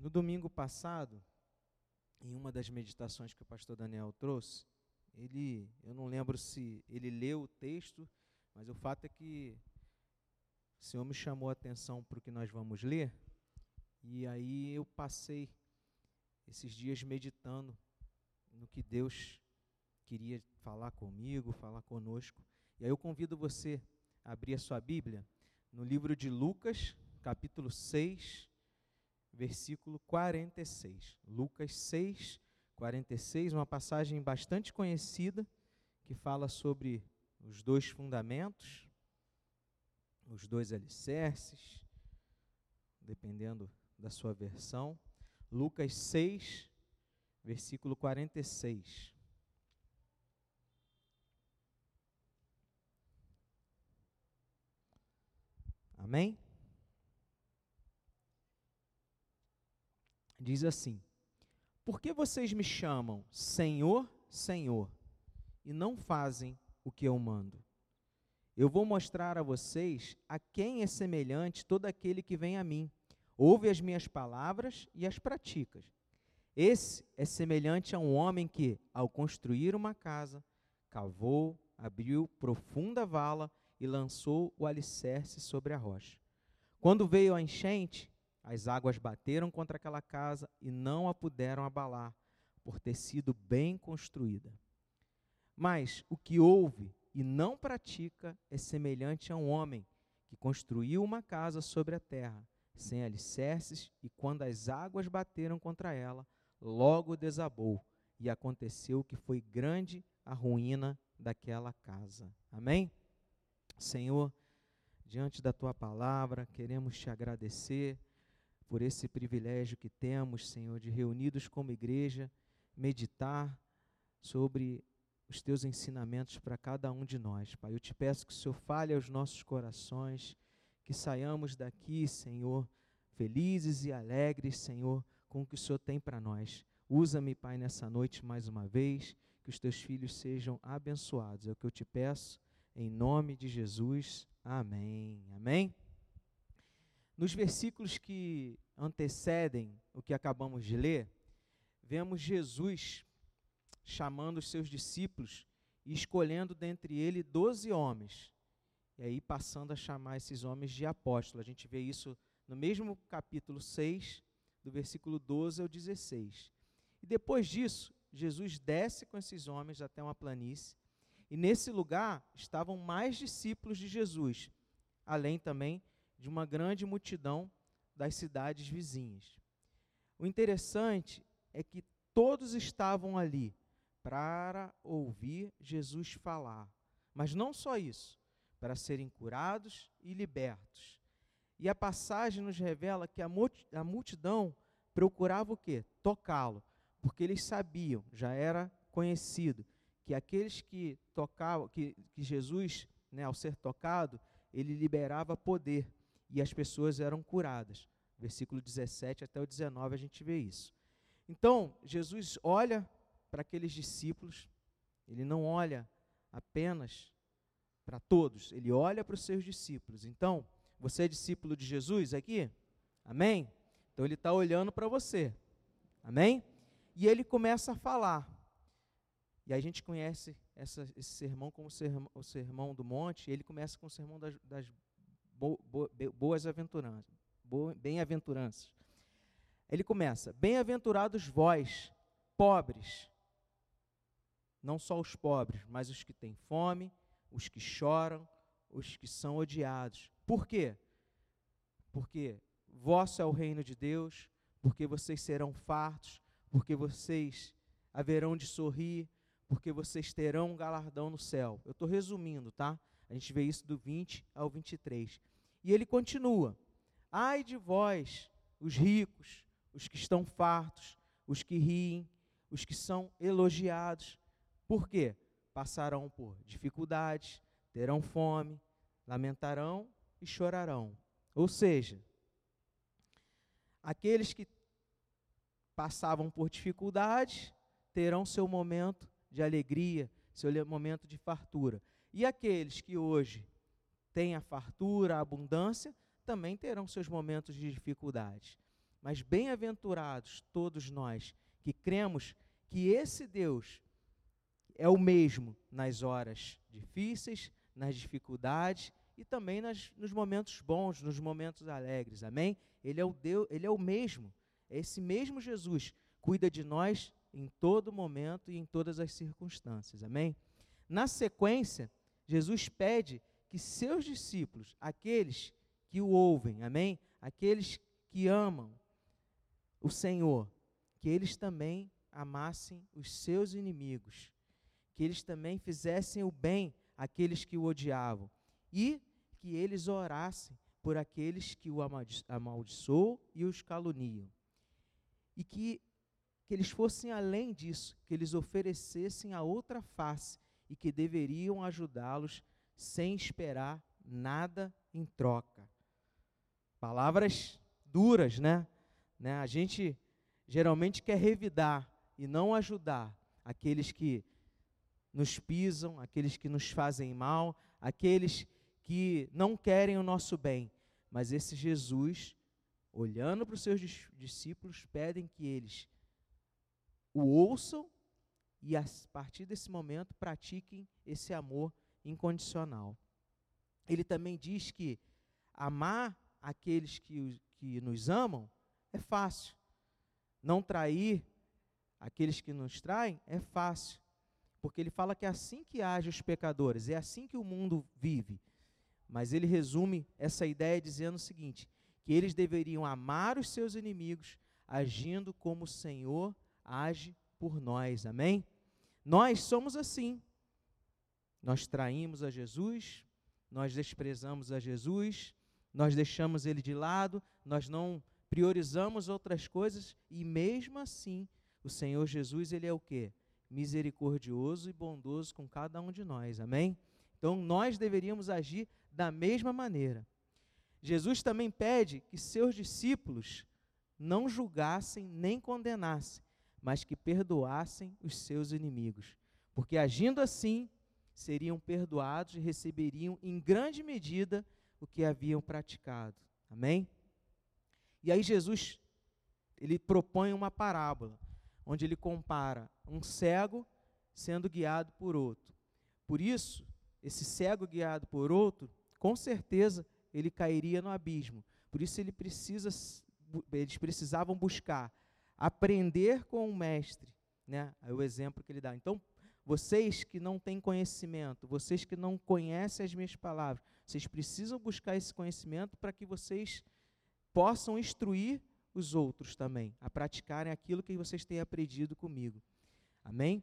No domingo passado, em uma das meditações que o pastor Daniel trouxe, ele, eu não lembro se ele leu o texto, mas o fato é que o Senhor me chamou a atenção para o que nós vamos ler, e aí eu passei esses dias meditando no que Deus queria falar comigo, falar conosco. E aí eu convido você a abrir a sua Bíblia no livro de Lucas, capítulo 6, versículo 46. Lucas 6, 46, uma passagem bastante conhecida que fala sobre os dois fundamentos, os dois alicerces, dependendo da sua versão. Lucas 6, versículo 46. Amém? Diz assim: Por que vocês me chamam Senhor, Senhor, e não fazem o que eu mando? Eu vou mostrar a vocês a quem é semelhante todo aquele que vem a mim, ouve as minhas palavras e as pratica. Esse é semelhante a um homem que, ao construir uma casa, cavou, abriu profunda vala e lançou o alicerce sobre a rocha. Quando veio a enchente, as águas bateram contra aquela casa e não a puderam abalar, por ter sido bem construída. Mas o que ouve e não pratica é semelhante a um homem que construiu uma casa sobre a terra, sem alicerces, e quando as águas bateram contra ela, logo desabou, e aconteceu que foi grande a ruína daquela casa. Amém? Senhor, diante da tua palavra, queremos te agradecer por esse privilégio que temos, Senhor, de reunidos como igreja, meditar sobre os teus ensinamentos para cada um de nós. Pai, eu te peço que o Senhor fale aos nossos corações, que saiamos daqui, Senhor, felizes e alegres, Senhor, com o que o Senhor tem para nós. Usa-me, Pai, nessa noite mais uma vez, que os teus filhos sejam abençoados. É o que eu te peço em nome de Jesus, amém. Amém? Nos versículos que antecedem o que acabamos de ler, vemos Jesus chamando os seus discípulos e escolhendo dentre ele doze homens. E aí passando a chamar esses homens de apóstolos. A gente vê isso no mesmo capítulo 6, do versículo 12 ao 16. E depois disso, Jesus desce com esses homens até uma planície e nesse lugar estavam mais discípulos de Jesus, além também de uma grande multidão das cidades vizinhas. O interessante é que todos estavam ali para ouvir Jesus falar, mas não só isso, para serem curados e libertos. E a passagem nos revela que a multidão procurava o quê? Tocá-lo, porque eles sabiam, já era conhecido, que aqueles que tocavam, que, que Jesus, né, ao ser tocado, ele liberava poder e as pessoas eram curadas. Versículo 17 até o 19 a gente vê isso. Então, Jesus olha para aqueles discípulos, ele não olha apenas para todos, ele olha para os seus discípulos. Então, você é discípulo de Jesus aqui? Amém? Então, ele está olhando para você. Amém? E ele começa a falar. E a gente conhece essa, esse sermão como o sermão do monte, ele começa com o sermão das, das bo, bo, boas aventuranças, bem-aventuranças. Ele começa: Bem-aventurados vós, pobres, não só os pobres, mas os que têm fome, os que choram, os que são odiados. Por quê? Porque vosso é o reino de Deus, porque vocês serão fartos, porque vocês haverão de sorrir, porque vocês terão um galardão no céu. Eu estou resumindo, tá? A gente vê isso do 20 ao 23. E ele continua: Ai de vós, os ricos, os que estão fartos, os que riem, os que são elogiados. Por quê? Passarão por dificuldades, terão fome, lamentarão e chorarão. Ou seja, aqueles que passavam por dificuldades terão seu momento de alegria, seu momento de fartura. E aqueles que hoje têm a fartura, a abundância, também terão seus momentos de dificuldade. Mas bem-aventurados todos nós que cremos que esse Deus é o mesmo nas horas difíceis, nas dificuldades e também nas, nos momentos bons, nos momentos alegres. Amém? Ele é o Deus, ele é o mesmo. É esse mesmo Jesus cuida de nós em todo momento e em todas as circunstâncias. Amém? Na sequência, Jesus pede que seus discípulos, aqueles que o ouvem, amém? Aqueles que amam o Senhor, que eles também amassem os seus inimigos, que eles também fizessem o bem àqueles que o odiavam e que eles orassem por aqueles que o amaldiçoam e os caluniam. E que, que eles fossem além disso, que eles oferecessem a outra face e que deveriam ajudá-los sem esperar nada em troca. Palavras duras, né? né? A gente geralmente quer revidar e não ajudar aqueles que nos pisam, aqueles que nos fazem mal, aqueles que não querem o nosso bem. Mas esse Jesus, olhando para os seus discípulos, pedem que eles o ouçam e a partir desse momento pratiquem esse amor incondicional. Ele também diz que amar aqueles que, que nos amam é fácil. Não trair aqueles que nos traem é fácil. Porque ele fala que é assim que age os pecadores, é assim que o mundo vive. Mas ele resume essa ideia dizendo o seguinte: que eles deveriam amar os seus inimigos, agindo como o Senhor age por nós. Amém? Nós somos assim. Nós traímos a Jesus, nós desprezamos a Jesus, nós deixamos ele de lado, nós não priorizamos outras coisas e mesmo assim, o Senhor Jesus, ele é o quê? Misericordioso e bondoso com cada um de nós. Amém? Então nós deveríamos agir da mesma maneira. Jesus também pede que seus discípulos não julgassem nem condenassem, mas que perdoassem os seus inimigos, porque agindo assim, seriam perdoados e receberiam em grande medida o que haviam praticado. Amém? E aí Jesus ele propõe uma parábola, onde ele compara um cego sendo guiado por outro. Por isso, esse cego guiado por outro, com certeza ele cairia no abismo. Por isso ele precisa eles precisavam buscar aprender com o mestre, né? É o exemplo que ele dá. Então, vocês que não têm conhecimento, vocês que não conhecem as minhas palavras, vocês precisam buscar esse conhecimento para que vocês possam instruir os outros também a praticarem aquilo que vocês têm aprendido comigo. Amém?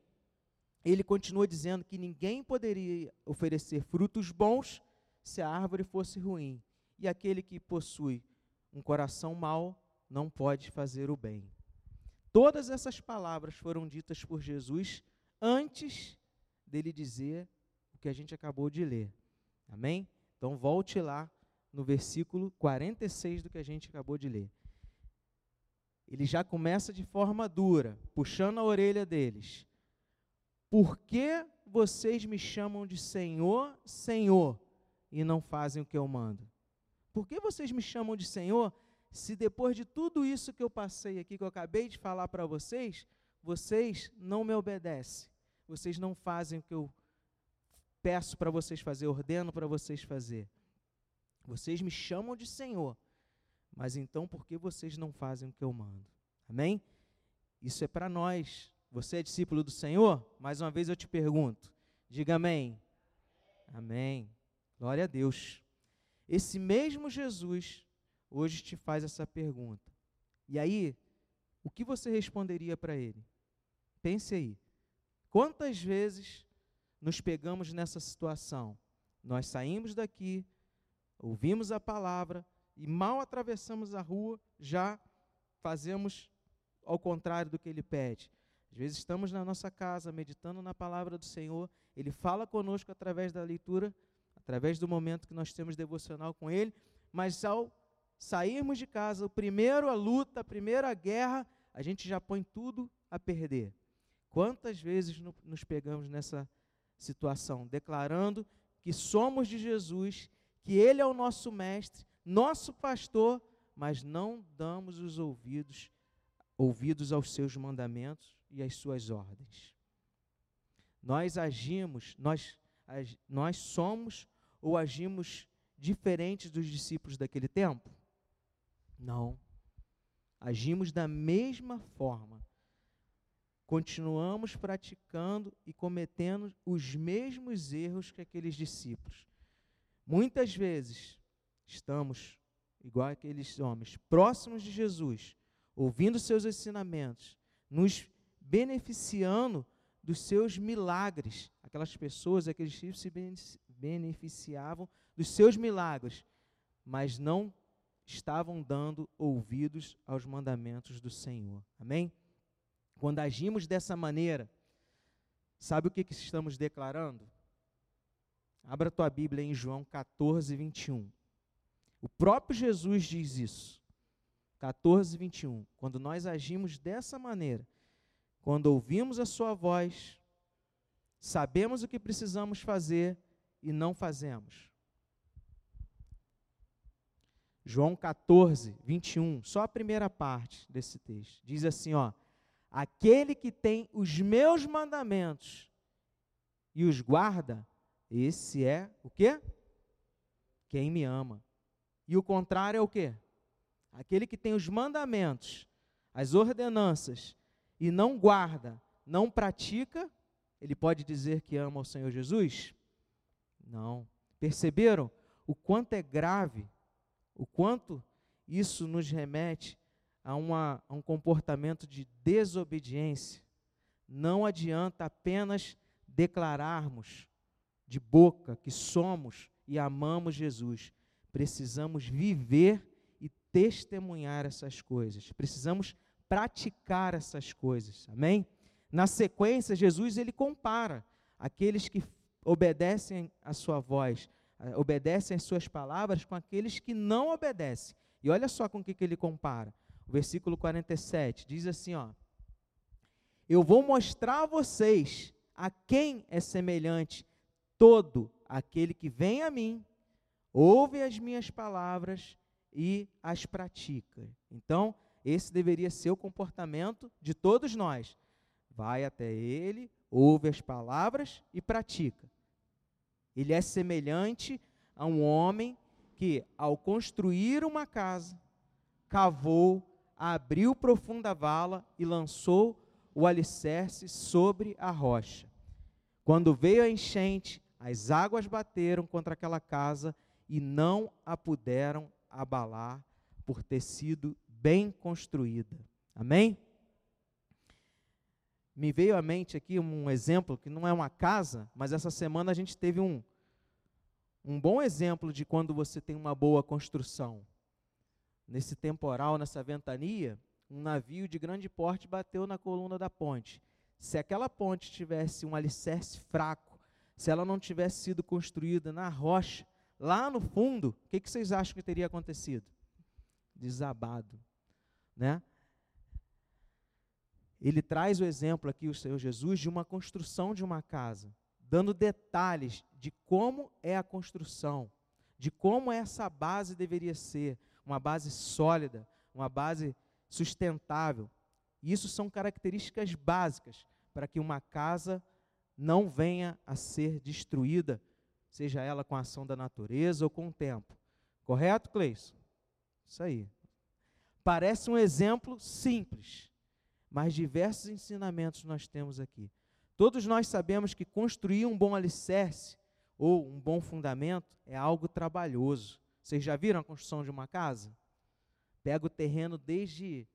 Ele continua dizendo que ninguém poderia oferecer frutos bons se a árvore fosse ruim, e aquele que possui um coração mau não pode fazer o bem. Todas essas palavras foram ditas por Jesus antes dele dizer o que a gente acabou de ler. Amém? Então volte lá no versículo 46 do que a gente acabou de ler. Ele já começa de forma dura, puxando a orelha deles. Por que vocês me chamam de Senhor, Senhor, e não fazem o que eu mando? Por que vocês me chamam de Senhor se depois de tudo isso que eu passei aqui, que eu acabei de falar para vocês, vocês não me obedecem, vocês não fazem o que eu peço para vocês fazer, ordeno para vocês fazer. Vocês me chamam de Senhor, mas então por que vocês não fazem o que eu mando? Amém? Isso é para nós. Você é discípulo do Senhor? Mais uma vez eu te pergunto. Diga amém. Amém. Glória a Deus. Esse mesmo Jesus hoje te faz essa pergunta. E aí, o que você responderia para ele? Pense aí. Quantas vezes nos pegamos nessa situação? Nós saímos daqui, ouvimos a palavra e mal atravessamos a rua, já fazemos ao contrário do que ele pede. Às vezes estamos na nossa casa meditando na palavra do Senhor, ele fala conosco através da leitura, através do momento que nós temos devocional com ele, mas ao sairmos de casa, o primeiro a luta, a primeira guerra, a gente já põe tudo a perder. Quantas vezes nos pegamos nessa situação, declarando que somos de Jesus, que Ele é o nosso mestre, nosso pastor, mas não damos os ouvidos ouvidos aos seus mandamentos e às suas ordens. Nós agimos, nós, nós somos ou agimos diferentes dos discípulos daquele tempo? Não. Agimos da mesma forma. Continuamos praticando e cometendo os mesmos erros que aqueles discípulos. Muitas vezes estamos, igual aqueles homens, próximos de Jesus, ouvindo seus ensinamentos, nos beneficiando dos seus milagres. Aquelas pessoas, aqueles discípulos se beneficiavam dos seus milagres, mas não estavam dando ouvidos aos mandamentos do Senhor. Amém? Quando agimos dessa maneira, sabe o que, que estamos declarando? Abra tua Bíblia em João 14, 21. O próprio Jesus diz isso. 14, 21. Quando nós agimos dessa maneira, quando ouvimos a Sua voz, sabemos o que precisamos fazer e não fazemos. João 14, 21, só a primeira parte desse texto. Diz assim, ó: Aquele que tem os meus mandamentos e os guarda, esse é o quê? Quem me ama. E o contrário é o quê? Aquele que tem os mandamentos, as ordenanças e não guarda, não pratica, ele pode dizer que ama o Senhor Jesus? Não. Perceberam o quanto é grave o quanto isso nos remete a, uma, a um comportamento de desobediência. Não adianta apenas declararmos de boca que somos e amamos Jesus. Precisamos viver e testemunhar essas coisas. Precisamos praticar essas coisas. Amém? Na sequência, Jesus ele compara aqueles que obedecem a sua voz eh, obedecem às suas palavras com aqueles que não obedecem. E olha só com o que, que ele compara. O versículo 47 diz assim: ó, Eu vou mostrar a vocês a quem é semelhante todo aquele que vem a mim, ouve as minhas palavras e as pratica. Então, esse deveria ser o comportamento de todos nós. Vai até ele, ouve as palavras e pratica. Ele é semelhante a um homem que, ao construir uma casa, cavou, abriu profunda vala e lançou o alicerce sobre a rocha. Quando veio a enchente, as águas bateram contra aquela casa e não a puderam abalar por ter sido bem construída. Amém? me veio à mente aqui um exemplo que não é uma casa, mas essa semana a gente teve um, um bom exemplo de quando você tem uma boa construção. Nesse temporal, nessa ventania, um navio de grande porte bateu na coluna da ponte. Se aquela ponte tivesse um alicerce fraco, se ela não tivesse sido construída na rocha, lá no fundo, o que, que vocês acham que teria acontecido? Desabado, né? Ele traz o exemplo aqui, o Senhor Jesus, de uma construção de uma casa, dando detalhes de como é a construção, de como essa base deveria ser, uma base sólida, uma base sustentável. Isso são características básicas para que uma casa não venha a ser destruída, seja ela com a ação da natureza ou com o tempo. Correto, Cleison? Isso aí. Parece um exemplo simples, mas diversos ensinamentos nós temos aqui. Todos nós sabemos que construir um bom alicerce ou um bom fundamento é algo trabalhoso. Vocês já viram a construção de uma casa? Pega o terreno desde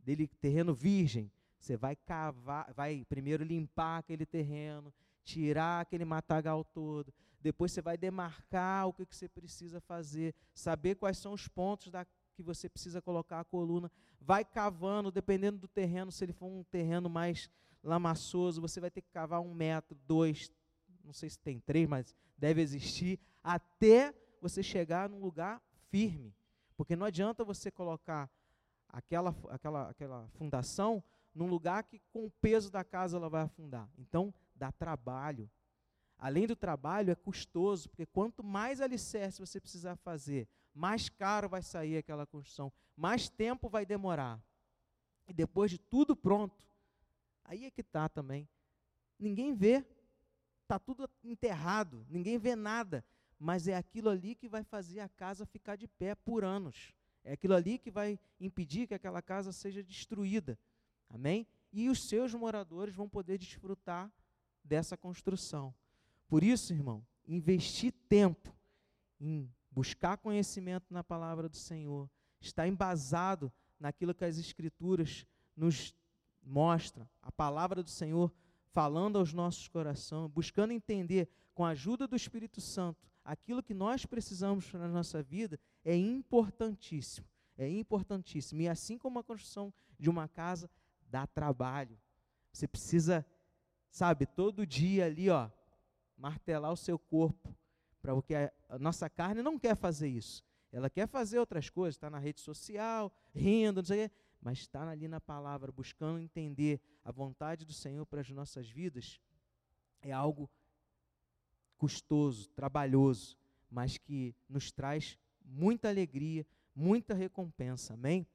dele terreno virgem, você vai cavar, vai primeiro limpar aquele terreno, tirar aquele matagal todo, depois você vai demarcar o que, que você precisa fazer, saber quais são os pontos da, que você precisa colocar a coluna, vai cavando, dependendo do terreno, se ele for um terreno mais lamaçoso, você vai ter que cavar um metro, dois, não sei se tem três, mas deve existir, até você chegar num lugar firme. Porque não adianta você colocar aquela, aquela, aquela fundação num lugar que com o peso da casa ela vai afundar. Então, dá trabalho. Além do trabalho, é custoso, porque quanto mais alicerce você precisar fazer, mais caro vai sair aquela construção, mais tempo vai demorar. E depois de tudo pronto, aí é que está também. Ninguém vê, está tudo enterrado, ninguém vê nada, mas é aquilo ali que vai fazer a casa ficar de pé por anos. É aquilo ali que vai impedir que aquela casa seja destruída. Amém? E os seus moradores vão poder desfrutar dessa construção. Por isso, irmão, investir tempo em buscar conhecimento na palavra do Senhor, estar embasado naquilo que as Escrituras nos mostram, a palavra do Senhor falando aos nossos corações, buscando entender com a ajuda do Espírito Santo aquilo que nós precisamos na nossa vida, é importantíssimo. É importantíssimo. E assim como a construção de uma casa dá trabalho, você precisa, sabe, todo dia ali, ó, martelar o seu corpo porque a, a nossa carne não quer fazer isso. Ela quer fazer outras coisas, está na rede social, rindo, não sei o quê, mas está ali na palavra, buscando entender a vontade do Senhor para as nossas vidas, é algo custoso, trabalhoso, mas que nos traz muita alegria, muita recompensa, amém?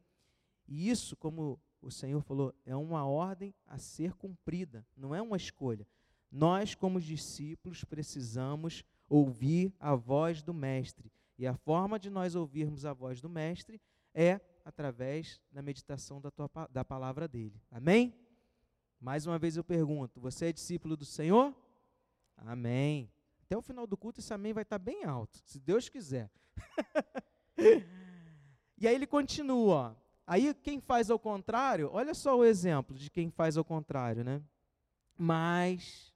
E isso, como o Senhor falou, é uma ordem a ser cumprida, não é uma escolha. Nós, como discípulos, precisamos ouvir a voz do Mestre. E a forma de nós ouvirmos a voz do Mestre é através da meditação da, tua, da palavra dele. Amém? Mais uma vez eu pergunto: você é discípulo do Senhor? Amém. Até o final do culto esse amém vai estar bem alto, se Deus quiser. e aí ele continua. Aí quem faz ao contrário, olha só o exemplo de quem faz ao contrário, né? Mas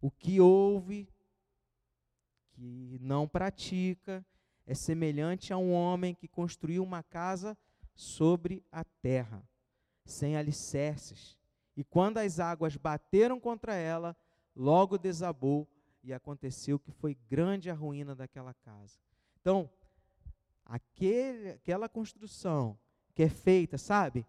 o que ouve que não pratica é semelhante a um homem que construiu uma casa sobre a terra, sem alicerces. E quando as águas bateram contra ela, logo desabou e aconteceu que foi grande a ruína daquela casa. Então, aquele, aquela construção que é feita, sabe,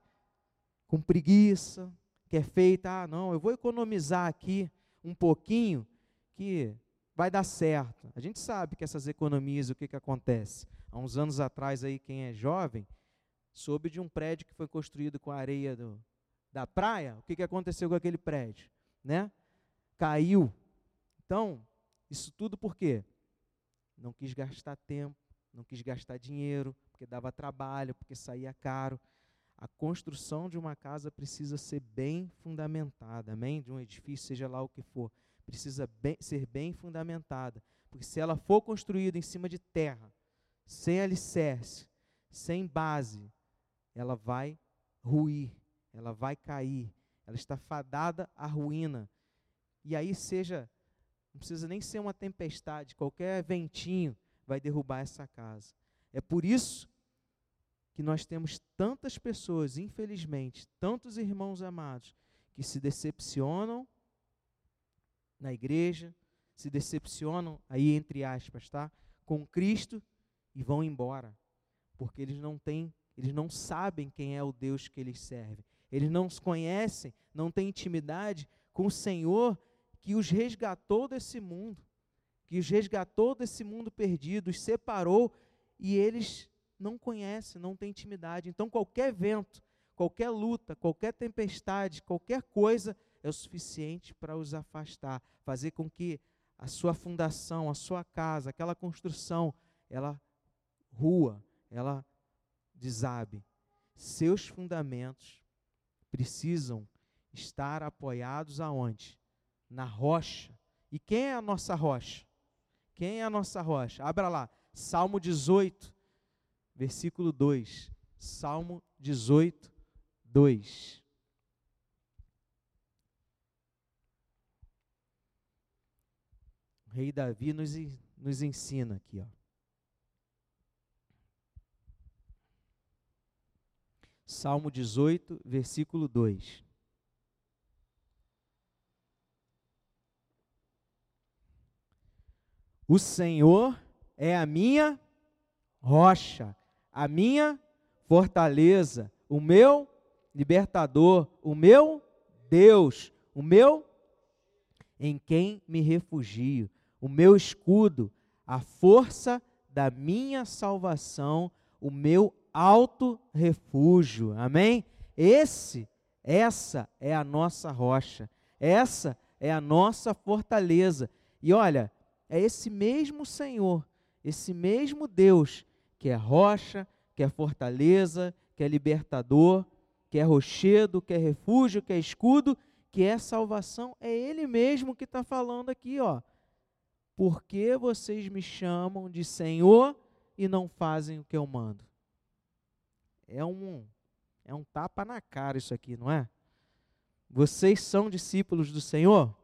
com preguiça, que é feita, ah, não, eu vou economizar aqui um pouquinho, que vai dar certo. A gente sabe que essas economias, o que, que acontece? Há uns anos atrás, aí, quem é jovem, soube de um prédio que foi construído com a areia do, da praia. O que, que aconteceu com aquele prédio? Né? Caiu. Então, isso tudo por quê? Não quis gastar tempo, não quis gastar dinheiro, porque dava trabalho, porque saía caro. A construção de uma casa precisa ser bem fundamentada, amém? De um edifício, seja lá o que for precisa bem, ser bem fundamentada. Porque se ela for construída em cima de terra, sem alicerce, sem base, ela vai ruir, ela vai cair, ela está fadada à ruína. E aí seja, não precisa nem ser uma tempestade, qualquer ventinho vai derrubar essa casa. É por isso que nós temos tantas pessoas, infelizmente, tantos irmãos amados, que se decepcionam na igreja, se decepcionam, aí entre aspas, tá? Com Cristo e vão embora, porque eles não têm, eles não sabem quem é o Deus que eles servem. Eles não se conhecem, não têm intimidade com o Senhor que os resgatou desse mundo, que os resgatou desse mundo perdido, os separou e eles não conhecem, não têm intimidade. Então qualquer vento, qualquer luta, qualquer tempestade, qualquer coisa é o suficiente para os afastar, fazer com que a sua fundação, a sua casa, aquela construção, ela rua, ela desabe. Seus fundamentos precisam estar apoiados aonde? Na rocha. E quem é a nossa rocha? Quem é a nossa rocha? Abra lá, Salmo 18, versículo 2. Salmo 18, 2. rei Davi nos, nos ensina aqui. Ó. Salmo 18, versículo 2. O Senhor é a minha rocha, a minha fortaleza, o meu libertador, o meu Deus, o meu em quem me refugio o meu escudo, a força da minha salvação, o meu alto refúgio. Amém? Esse, essa é a nossa rocha. Essa é a nossa fortaleza. E olha, é esse mesmo Senhor, esse mesmo Deus que é rocha, que é fortaleza, que é libertador, que é rochedo, que é refúgio, que é escudo, que é salvação, é Ele mesmo que está falando aqui, ó. Por que vocês me chamam de Senhor e não fazem o que eu mando? É um, é um tapa na cara isso aqui, não é? Vocês são discípulos do Senhor?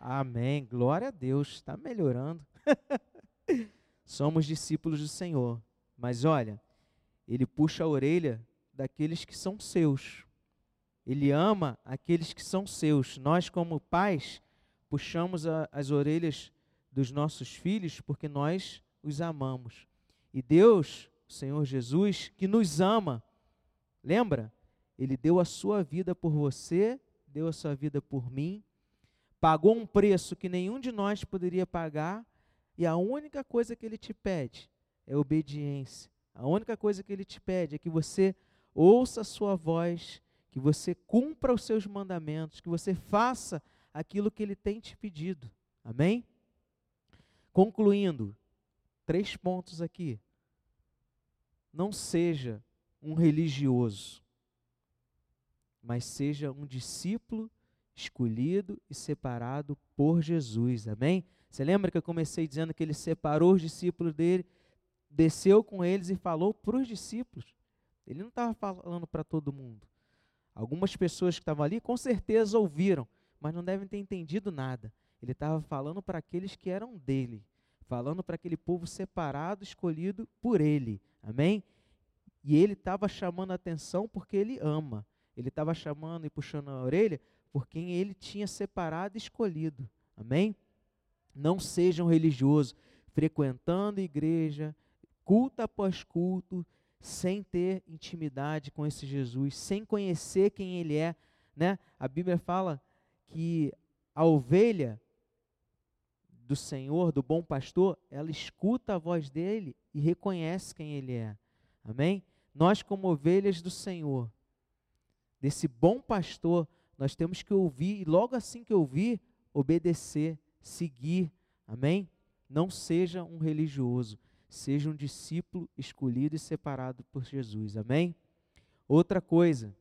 Amém. Glória a Deus. Está melhorando. Somos discípulos do Senhor. Mas olha, ele puxa a orelha daqueles que são seus. Ele ama aqueles que são seus. Nós, como pais, puxamos a, as orelhas dos nossos filhos porque nós os amamos. E Deus, o Senhor Jesus, que nos ama, lembra? Ele deu a sua vida por você, deu a sua vida por mim, pagou um preço que nenhum de nós poderia pagar, e a única coisa que ele te pede é obediência. A única coisa que ele te pede é que você ouça a sua voz, que você cumpra os seus mandamentos, que você faça aquilo que ele tem te pedido. Amém? Concluindo, três pontos aqui. Não seja um religioso mas seja um discípulo escolhido e separado por Jesus. Amém? Você lembra que eu comecei dizendo que ele separou os discípulos dele, desceu com eles e falou para os discípulos. Ele não estava falando para todo mundo. Algumas pessoas que estavam ali com certeza ouviram, mas não devem ter entendido nada. Ele estava falando para aqueles que eram dele, falando para aquele povo separado, escolhido por ele. Amém? E ele estava chamando a atenção porque ele ama. Ele estava chamando e puxando a orelha por quem ele tinha separado e escolhido. Amém? Não seja um religioso frequentando igreja, culto após culto, sem ter intimidade com esse Jesus, sem conhecer quem ele é, né? A Bíblia fala que a ovelha do Senhor, do bom pastor, ela escuta a voz dele e reconhece quem ele é. Amém? Nós como ovelhas do Senhor, desse bom pastor, nós temos que ouvir e logo assim que ouvir, obedecer, seguir. Amém? Não seja um religioso, seja um discípulo escolhido e separado por Jesus. Amém? Outra coisa,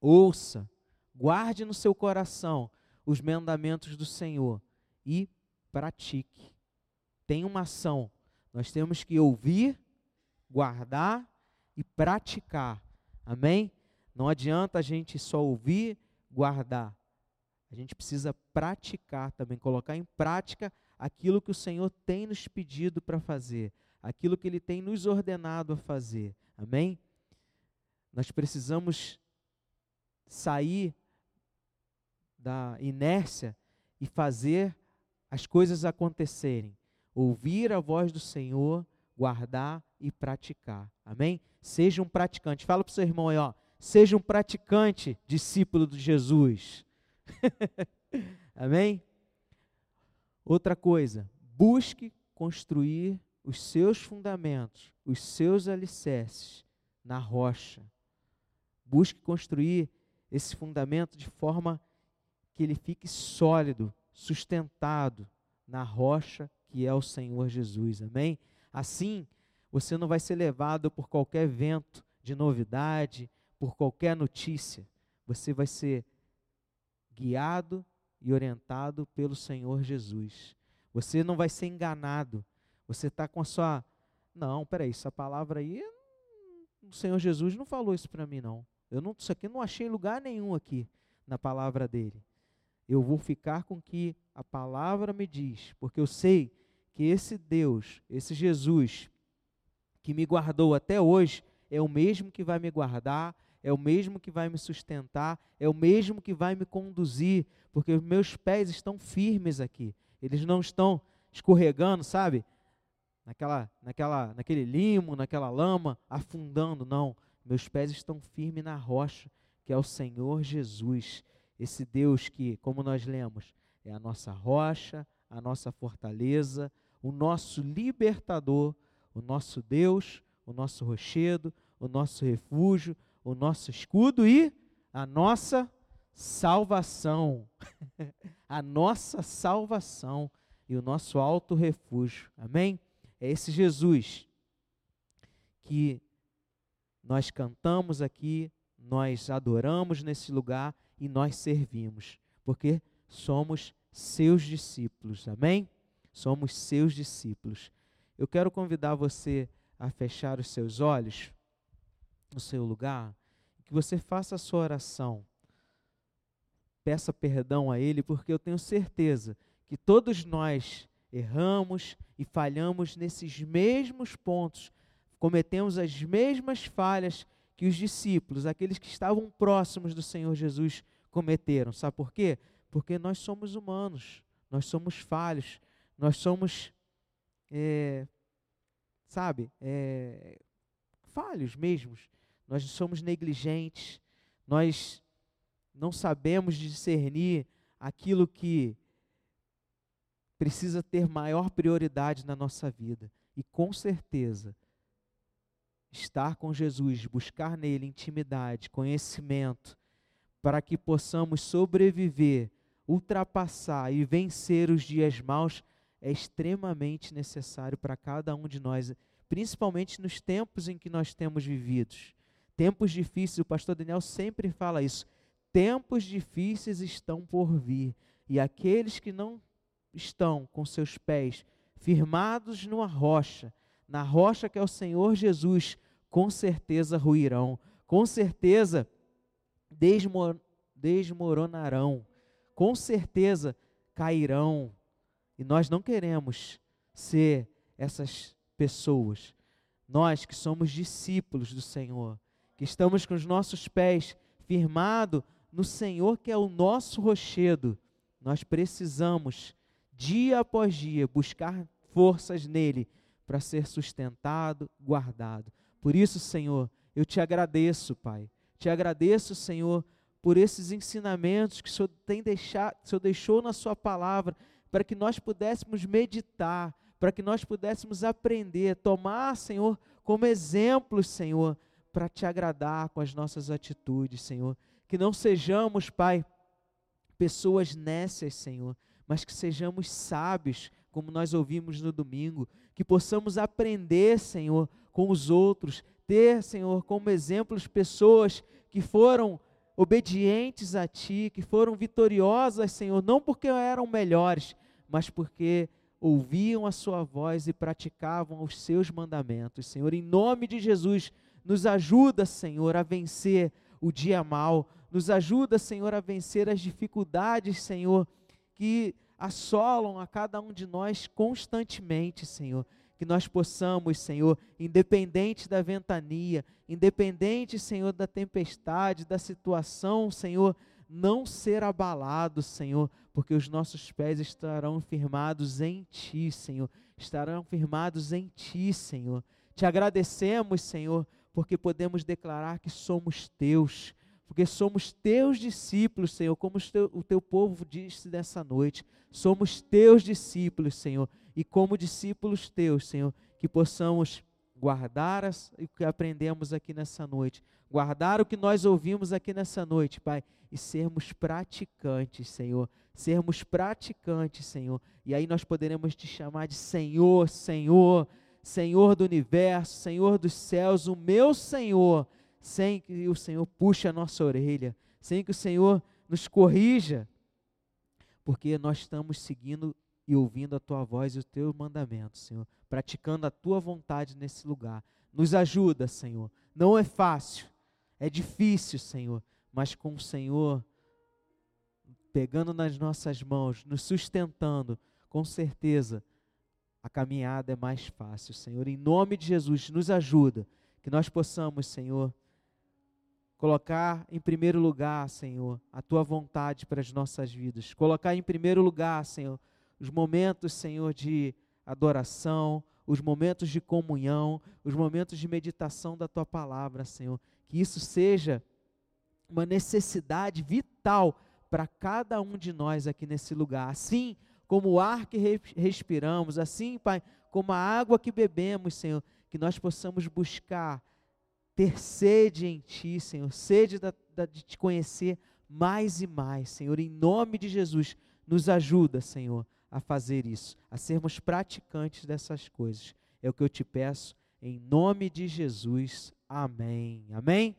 ouça, guarde no seu coração os mandamentos do Senhor e pratique. Tem uma ação. Nós temos que ouvir, guardar e praticar. Amém? Não adianta a gente só ouvir, guardar. A gente precisa praticar também, colocar em prática aquilo que o Senhor tem nos pedido para fazer, aquilo que Ele tem nos ordenado a fazer. Amém? Nós precisamos sair da inércia e fazer as coisas acontecerem. Ouvir a voz do Senhor, guardar e praticar. Amém? Seja um praticante. Fala para o seu irmão aí, ó. Seja um praticante, discípulo de Jesus. Amém? Outra coisa, busque construir os seus fundamentos, os seus alicerces na rocha. Busque construir esse fundamento de forma que ele fique sólido, sustentado na rocha que é o Senhor Jesus. Amém? Assim, você não vai ser levado por qualquer vento de novidade, por qualquer notícia, você vai ser guiado e orientado pelo Senhor Jesus. Você não vai ser enganado. Você está com a sua. Não, peraí, essa palavra aí, o Senhor Jesus não falou isso para mim, não. Eu não, isso aqui não achei lugar nenhum aqui na palavra dele. Eu vou ficar com o que a palavra me diz, porque eu sei que esse Deus, esse Jesus, que me guardou até hoje, é o mesmo que vai me guardar, é o mesmo que vai me sustentar, é o mesmo que vai me conduzir, porque os meus pés estão firmes aqui. Eles não estão escorregando, sabe? Naquela, naquela, naquele limo, naquela lama, afundando, não. Meus pés estão firmes na rocha, que é o Senhor Jesus, esse Deus que, como nós lemos, é a nossa rocha, a nossa fortaleza, o nosso libertador, o nosso Deus, o nosso rochedo, o nosso refúgio, o nosso escudo e a nossa salvação. a nossa salvação e o nosso alto refúgio. Amém? É esse Jesus que nós cantamos aqui, nós adoramos nesse lugar e nós servimos, porque somos seus discípulos. Amém? Somos seus discípulos. Eu quero convidar você a fechar os seus olhos no seu lugar, que você faça a sua oração. Peça perdão a Ele, porque eu tenho certeza que todos nós erramos e falhamos nesses mesmos pontos, cometemos as mesmas falhas que os discípulos, aqueles que estavam próximos do Senhor Jesus, cometeram. Sabe por quê? Porque nós somos humanos, nós somos falhos, nós somos, é, sabe, é, falhos mesmos. Nós somos negligentes, nós não sabemos discernir aquilo que precisa ter maior prioridade na nossa vida. E com certeza, estar com Jesus, buscar nele intimidade, conhecimento, para que possamos sobreviver, ultrapassar e vencer os dias maus, é extremamente necessário para cada um de nós, principalmente nos tempos em que nós temos vividos. Tempos difíceis, o pastor Daniel sempre fala isso. Tempos difíceis estão por vir, e aqueles que não estão com seus pés firmados numa rocha, na rocha que é o Senhor Jesus, com certeza ruirão, com certeza desmor desmoronarão, com certeza cairão. E nós não queremos ser essas pessoas. Nós que somos discípulos do Senhor, que estamos com os nossos pés firmados no Senhor, que é o nosso rochedo, nós precisamos dia após dia, buscar forças nele para ser sustentado, guardado. Por isso, Senhor, eu te agradeço, Pai. Te agradeço, Senhor, por esses ensinamentos que o Senhor, tem deixado, o Senhor deixou na Sua palavra, para que nós pudéssemos meditar, para que nós pudéssemos aprender, tomar, Senhor, como exemplo, Senhor, para te agradar com as nossas atitudes, Senhor. Que não sejamos, Pai, pessoas nécias, Senhor, mas que sejamos sábios, como nós ouvimos no domingo, que possamos aprender, Senhor, com os outros, ter, Senhor, como exemplos pessoas que foram obedientes a Ti, que foram vitoriosas, Senhor, não porque eram melhores, mas porque ouviam a Sua voz e praticavam os Seus mandamentos. Senhor, em nome de Jesus, nos ajuda, Senhor, a vencer o dia mal, nos ajuda, Senhor, a vencer as dificuldades, Senhor, que assolam a cada um de nós constantemente, Senhor. Que nós possamos, Senhor, independente da ventania, independente, Senhor, da tempestade, da situação, Senhor, não ser abalado, Senhor, porque os nossos pés estarão firmados em Ti, Senhor. Estarão firmados em Ti, Senhor. Te agradecemos, Senhor, porque podemos declarar que somos Teus porque somos teus discípulos, Senhor, como o teu povo disse nessa noite. Somos teus discípulos, Senhor, e como discípulos teus, Senhor, que possamos guardar as, o que aprendemos aqui nessa noite, guardar o que nós ouvimos aqui nessa noite, Pai, e sermos praticantes, Senhor, sermos praticantes, Senhor, e aí nós poderemos te chamar de Senhor, Senhor, Senhor do universo, Senhor dos céus, o meu Senhor, sem que o Senhor puxe a nossa orelha, sem que o Senhor nos corrija, porque nós estamos seguindo e ouvindo a tua voz e o teu mandamento, Senhor, praticando a tua vontade nesse lugar. Nos ajuda, Senhor. Não é fácil, é difícil, Senhor, mas com o Senhor pegando nas nossas mãos, nos sustentando, com certeza a caminhada é mais fácil, Senhor. Em nome de Jesus, nos ajuda, que nós possamos, Senhor, Colocar em primeiro lugar, Senhor, a tua vontade para as nossas vidas. Colocar em primeiro lugar, Senhor, os momentos, Senhor, de adoração, os momentos de comunhão, os momentos de meditação da tua palavra, Senhor. Que isso seja uma necessidade vital para cada um de nós aqui nesse lugar. Assim como o ar que respiramos, assim, Pai, como a água que bebemos, Senhor, que nós possamos buscar ter sede em Ti, Senhor, sede da, da, de Te conhecer mais e mais, Senhor, em nome de Jesus, nos ajuda, Senhor, a fazer isso, a sermos praticantes dessas coisas. É o que eu te peço, em nome de Jesus. Amém. Amém.